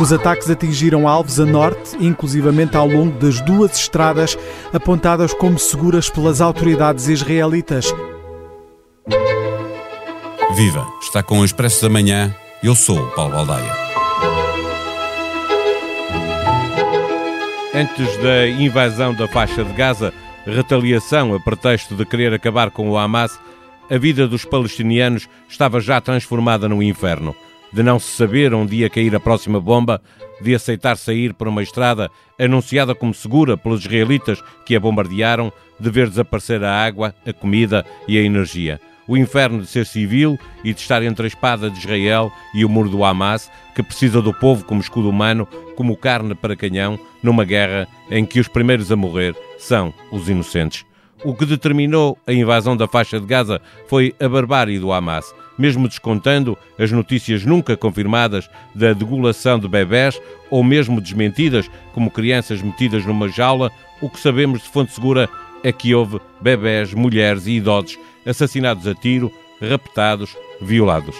Os ataques atingiram alvos a norte, inclusivamente ao longo das duas estradas apontadas como seguras pelas autoridades israelitas. Viva! Está com o Expresso da Manhã. Eu sou o Paulo Baldaia. Antes da invasão da faixa de Gaza, retaliação a pretexto de querer acabar com o Hamas, a vida dos palestinianos estava já transformada num inferno. De não se saber onde ia cair a próxima bomba, de aceitar sair por uma estrada anunciada como segura pelos israelitas que a bombardearam, de ver desaparecer a água, a comida e a energia o inferno de ser civil e de estar entre a espada de Israel e o muro do Hamas, que precisa do povo como escudo humano, como carne para canhão, numa guerra em que os primeiros a morrer são os inocentes. O que determinou a invasão da faixa de Gaza foi a barbárie do Hamas, mesmo descontando as notícias nunca confirmadas da degulação de bebés ou mesmo desmentidas como crianças metidas numa jaula, o que sabemos de fonte segura é que houve bebés, mulheres e idosos assassinados a tiro, raptados, violados.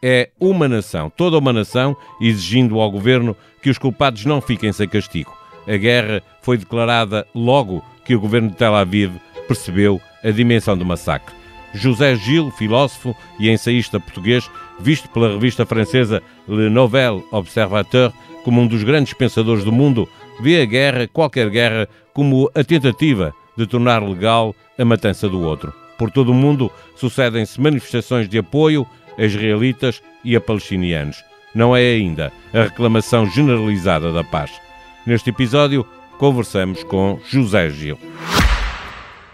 É uma nação, toda uma nação, exigindo ao governo que os culpados não fiquem sem castigo. A guerra foi declarada logo que o governo de Tel Aviv percebeu a dimensão do massacre. José Gil, filósofo e ensaísta português, visto pela revista francesa Le Nouvel Observateur como um dos grandes pensadores do mundo, vê a guerra, qualquer guerra, como a tentativa de tornar legal a matança do outro. Por todo o mundo sucedem-se manifestações de apoio a israelitas e a palestinianos. Não é ainda a reclamação generalizada da paz. Neste episódio, conversamos com José Gil.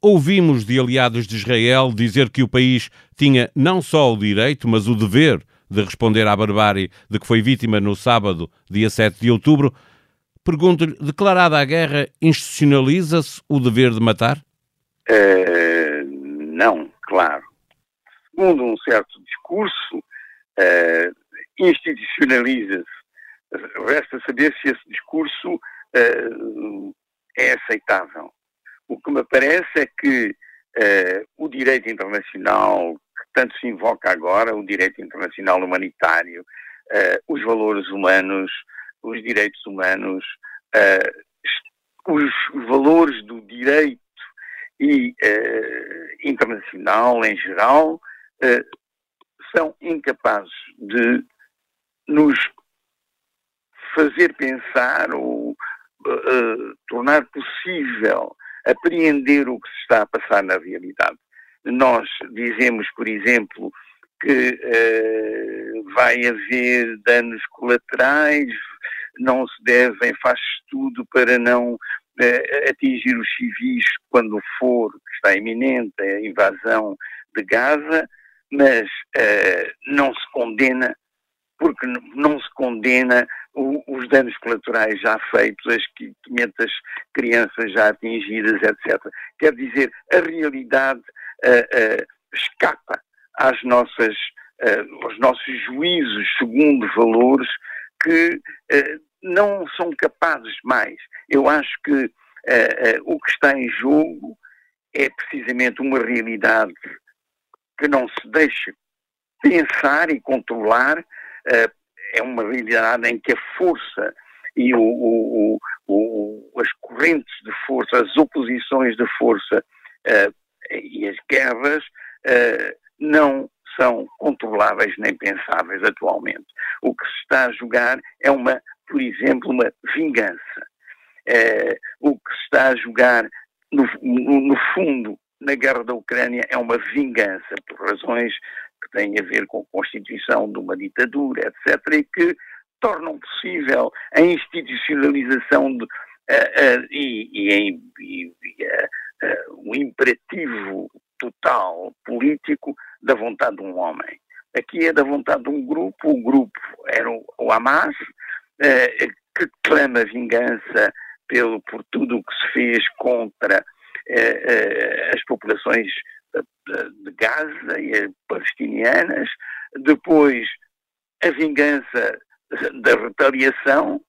Ouvimos de aliados de Israel dizer que o país tinha não só o direito, mas o dever de responder à barbárie de que foi vítima no sábado, dia 7 de outubro. Pergunto-lhe, declarada a guerra, institucionaliza-se o dever de matar? Uh, não, claro segundo um certo discurso, uh, institucionaliza-se. Resta saber se esse discurso uh, é aceitável. O que me parece é que uh, o direito internacional, que tanto se invoca agora, o direito internacional humanitário, os valores humanos, os direitos humanos, os valores do direito e internacional em geral, são incapazes de nos fazer pensar ou uh, tornar possível apreender o que se está a passar na realidade. Nós dizemos, por exemplo, que uh, vai haver danos colaterais, não se devem, faz tudo para não uh, atingir os civis quando for, que está iminente a invasão de Gaza, mas uh, não se condena, porque não se condena o, os danos colaterais já feitos, as 500 crianças já atingidas, etc. Quer dizer, a realidade uh, uh, escapa às nossas, aos nossos juízos segundo valores que não são capazes mais. Eu acho que o que está em jogo é precisamente uma realidade que não se deixe pensar e controlar, uh, é uma realidade em que a força e o, o, o, as correntes de força, as oposições de força uh, e as guerras uh, não são controláveis nem pensáveis atualmente. O que se está a jogar é uma, por exemplo, uma vingança. o que se está a jogar, no, no fundo, na guerra da Ucrânia é uma vingança por razões que têm a ver com a constituição de uma ditadura, etc., e que tornam possível a institucionalização de, uh, uh, e, e, e uh, o imperativo total político da vontade de um homem. Aqui é da vontade de um grupo, o grupo era o, Hamas, que clama vingança pelo, por tudo o que se fez contra eh, eh, as populações de Gaza e as palestinianas, depois a vingança da retaliação.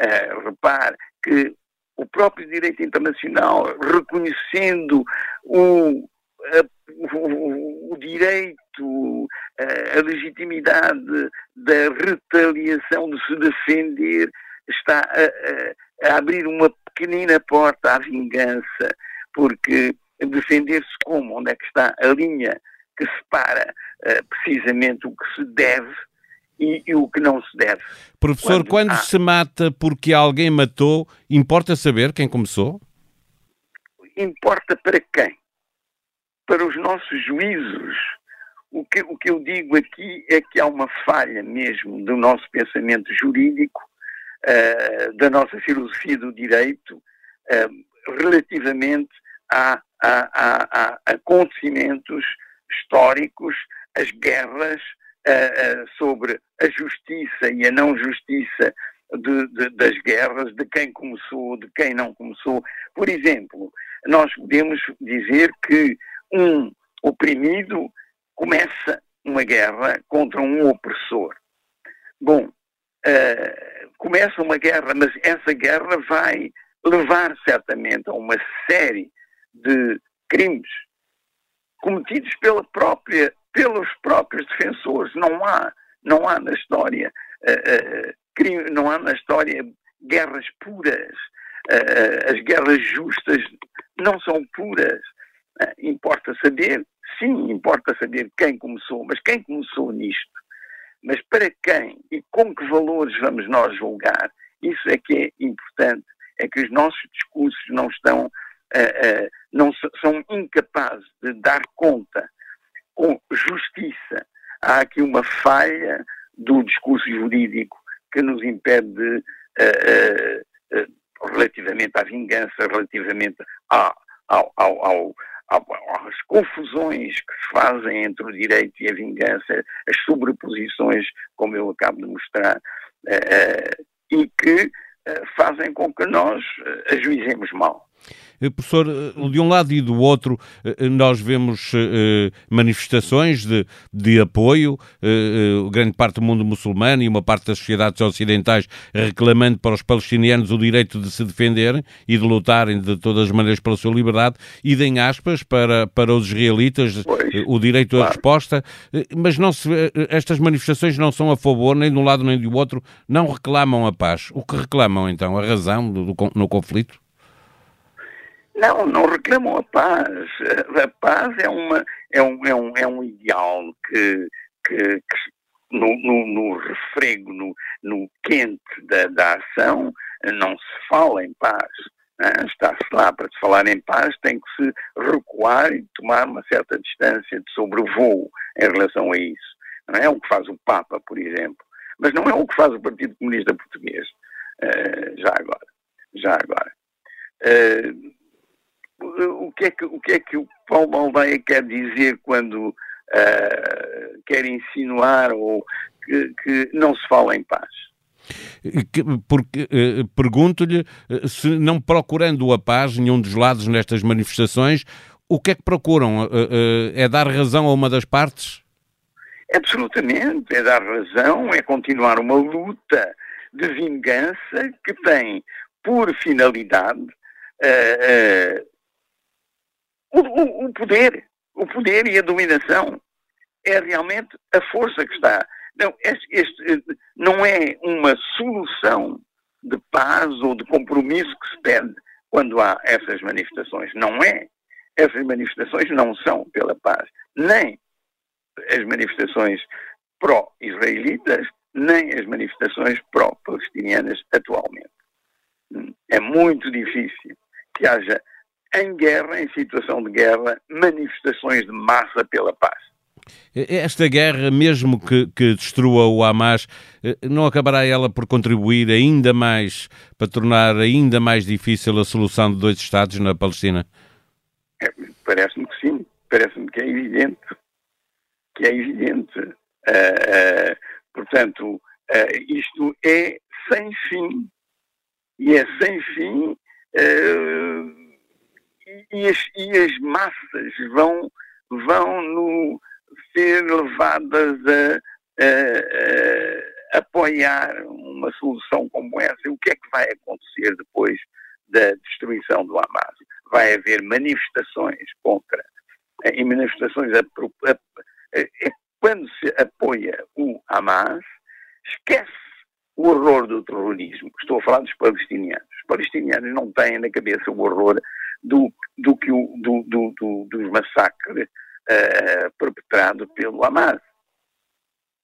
Uh, repare que o próprio direito internacional, reconhecendo o, a, o, o, direito, a, a legitimidade da retaliação de se defender, está a, a abrir uma pequenina porta à vingança, porque defender-se como? Onde é que está a linha que separa uh, precisamente o que se deve e, e, o que não se deve. Professor, quando, quando há... se mata porque alguém matou, importa saber quem começou? Importa para quem? Para os nossos juízos. O que, o que eu digo aqui é que há uma falha mesmo do nosso pensamento jurídico, uh, da nossa filosofia do direito, uh, relativamente a, a, a, a acontecimentos históricos, as guerras, uh, sobre a justiça e a não justiça de, de, das guerras, de quem começou, de quem não começou. Por exemplo, nós podemos dizer que um oprimido começa uma guerra contra um opressor. Bom, uh, começa uma guerra, mas essa guerra vai levar certamente a uma série de crimes cometidos pela própria pelos próprios defensores. Não há, não há na história, uh, uh, não há na história guerras puras. Uh, as guerras justas não são puras. importa saber, sim, importa saber quem começou, mas quem começou nisto? Mas para quem e com que valores vamos nós julgar? Isso é que é importante, é que os nossos discursos não estão, não são incapazes de dar conta com justiça. Há aqui uma falha do discurso jurídico que nos impede de, uh, uh, relativamente à vingança, relativamente ao, ao, ao, às confusões que se fazem entre o direito e a vingança, as sobreposições, como eu acabo de mostrar, uh, e que fazem com que nós ajuizemos mal. Eh, professor, eh, de um lado e do outro, eh, nós vemos manifestações de, de apoio, grande parte do mundo muçulmano e uma parte das sociedades ocidentais reclamando para os palestinianos o direito de se defenderem e de lutarem de todas as maneiras pela sua liberdade, e deem aspas para, para os israelitas pois, o direito claro. à resposta, mas não se, estas manifestações não são a favor nem de um lado nem do outro, não reclamam a paz. O que reclamam então? A razão do, do no conflito? Não, não reclamam a paz. A paz é, uma, é, um, é, um, é um ideal que, que, que no, no, no, refrego, no, no quente da, da ação, não se fala em paz. Né? Está-se lá para se falar em paz, tem que se recuar e tomar uma certa distância de sobrevoo em relação a isso. Não é o que faz o Papa, por exemplo, mas não é o que faz o Partido Comunista Português. Uh, já agora. Já agora. Uh, o que é que o, que é que o Paulo Baldeia quer dizer quando uh, quer insinuar ou que, que, não se fala em paz? Porque uh, pergunto-lhe uh, se não procurando a paz nenhum dos lados nestas manifestações, o que é que procuram? é dar razão a uma das partes? Absolutamente, é dar razão, é continuar uma luta de vingança que tem por finalidade uh, o, o, o poder, o poder e a dominação é realmente a força que está. Não, este, este, não é uma solução de paz ou de compromisso que se pede quando há essas manifestações. Não é. Essas manifestações não são pela paz. Nem as manifestações pró-israelitas, nem as manifestações pró-palestinianas atualmente. É muito difícil que haja em guerra, em situação de guerra, manifestações de massa pela paz. Esta guerra, mesmo que, que, destrua o Hamas, eh, não acabará ela por contribuir ainda mais para tornar ainda mais difícil a solução de dois Estados na Palestina? É, Parece-me que sim, parece-me que é evidente. Que é evidente. Uh, uh, portanto, uh, isto é sem fim. e é sem fim, uh, e, as, e, as, massas vão, vão no, ser levadas a, a, a, apoiar uma solução como essa. O que é que vai acontecer depois da destruição do Hamas? Vai haver manifestações contra, e manifestações a, a, quando se apoia o Hamas, esquece o horror do terrorismo. Estou a falar dos palestinianos. Os palestinianos não têm na cabeça o horror do, do, do, do, do dos massacres uh, perpetrados pelo Hamas.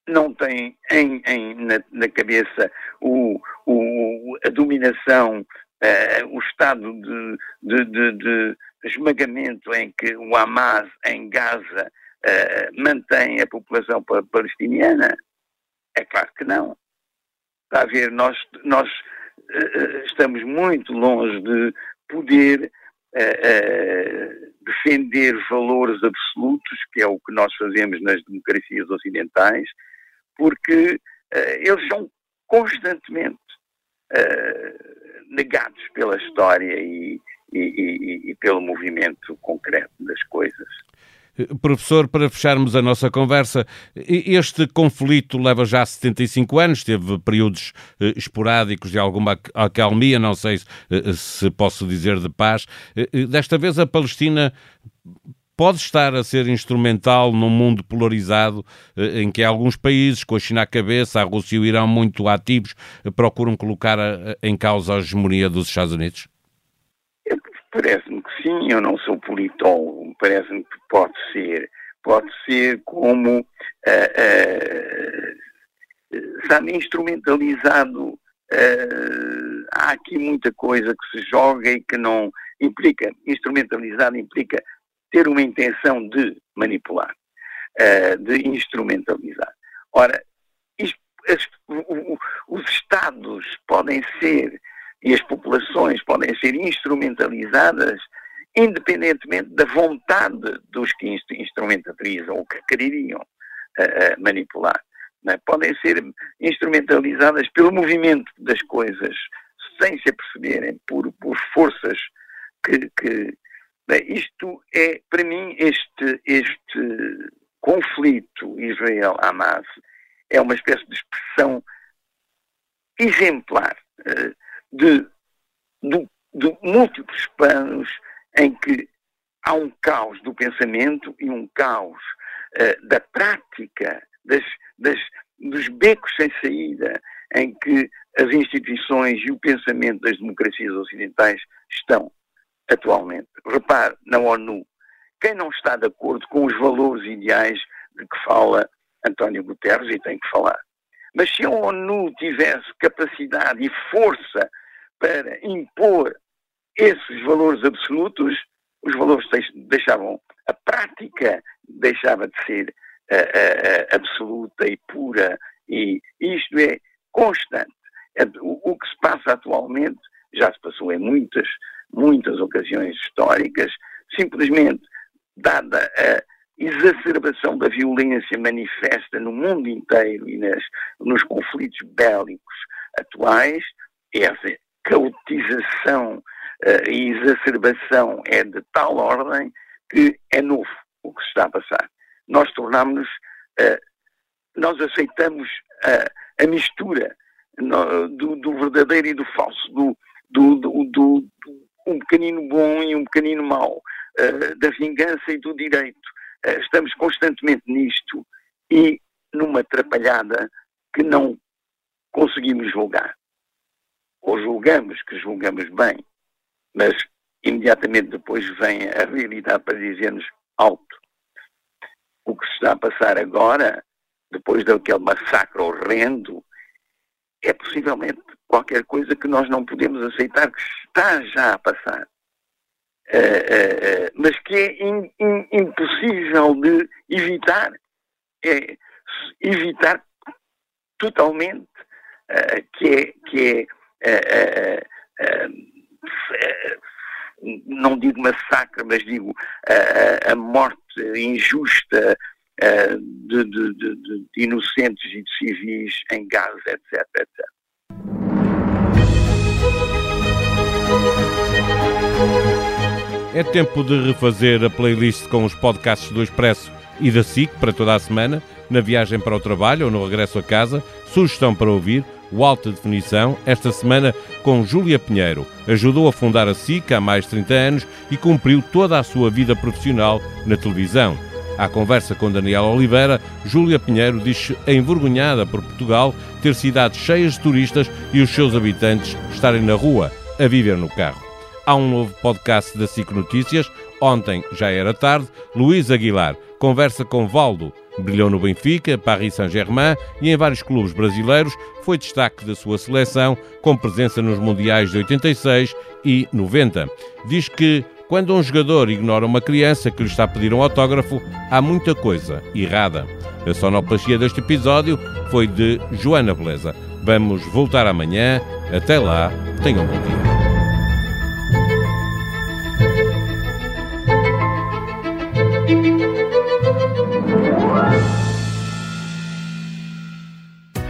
Não têm em, em, na, na cabeça o, o, a dominação, uh, o estado de, de, de, de, esmagamento em que o Hamas em Gaza uh, mantém a população palestiniana. É claro que não. Está a ver, nós, nós estamos muito longe de poder defender valores absolutos, que é o que nós fazemos nas democracias ocidentais, porque eles são constantemente negados pela história e, e, e, e pelo movimento concreto das coisas. Professor, para fecharmos a nossa conversa, este conflito leva já 75 anos, teve períodos eh, esporádicos de alguma acalmia, não sei eh, se posso dizer de paz. Eh, desta vez a Palestina pode estar a ser instrumental num mundo polarizado em que alguns países, com a China à cabeça, a Rússia e o Irão muito ativos, procuram colocar em causa a hegemonia dos Estados Unidos? Parece-me que sim, eu não sou politólogo, parece-me que pode ser. Pode ser como, uh, uh, sabe, instrumentalizado. Uh, há aqui muita coisa que se joga e que não implica, instrumentalizado implica ter uma intenção de manipular, uh, de instrumentalizar. Ora, isto, as, o, os Estados podem ser e as populações podem ser instrumentalizadas independentemente da vontade dos que instrumentalizam ou que quereriam uh, manipular. É? Podem ser instrumentalizadas pelo movimento das coisas sem se aperceberem por, por forças que. que bem, isto é, para mim, este, este conflito Israel-Hamas é uma espécie de expressão exemplar. Uh, de, de, de múltiplos planos em que há um caos do pensamento e um caos uh, da prática, das, das, dos becos sem saída em que as instituições e o pensamento das democracias ocidentais estão atualmente. Repare, na ONU, quem não está de acordo com os valores ideais de que fala António Guterres, e tem que falar. Mas se a ONU tivesse capacidade e força para impor esses valores absolutos, os valores deixavam, a prática deixava de ser uh, uh, absoluta e pura, e isto é constante. É, o, o, que se passa atualmente já se passou em muitas, muitas ocasiões históricas, simplesmente dada a exacerbação da violência manifesta no mundo inteiro e nas, nos conflitos bélicos atuais, essa caotização uh, e exacerbação é de tal ordem que é novo o que se está a passar. Nós tornamos-nos, uh, nós aceitamos uh, a mistura do, do, verdadeiro e do falso, do, do, do, um pequenino bom e um pequenino mau, da vingança e do direito. estamos constantemente nisto e numa atrapalhada que não conseguimos julgar ou julgamos que julgamos bem, mas imediatamente depois vem a realidade para dizer-nos alto. O que se está a passar agora, depois daquele massacre horrendo, é possivelmente qualquer coisa que nós não podemos aceitar que está já a passar. Uh, uh, uh, mas que é in, in, impossível de evitar. É evitar totalmente que é, que é não digo massacre, mas digo a morte injusta de, de, de, de, inocentes e de civis em Gaza, etc, etc. É tempo de refazer a playlist com os podcasts do Expresso e da SIC para toda a semana, na viagem para o trabalho ou no regresso a casa. Sugestão para ouvir, o Alta Definição, esta semana com Júlia Pinheiro. Ajudou a fundar a SIC há mais de 30 anos e cumpriu toda a sua vida profissional na televisão. À conversa com Daniel Oliveira, Júlia Pinheiro diz-se envergonhada por Portugal ter cidades cheias de turistas e os seus habitantes estarem na rua, a viver no carro. Há um novo podcast da SIC Notícias. Ontem já era tarde. Luís Aguilar conversa com Valdo. Brilhou no Benfica, Paris Saint-Germain e em vários clubes brasileiros. Foi destaque da sua seleção, com presença nos Mundiais de 86 e 90. Diz que quando um jogador ignora uma criança que lhe está a pedir um autógrafo, há muita coisa errada. A sonoplastia deste episódio foi de Joana Beleza. Vamos voltar amanhã. Até lá, tenham um bom dia.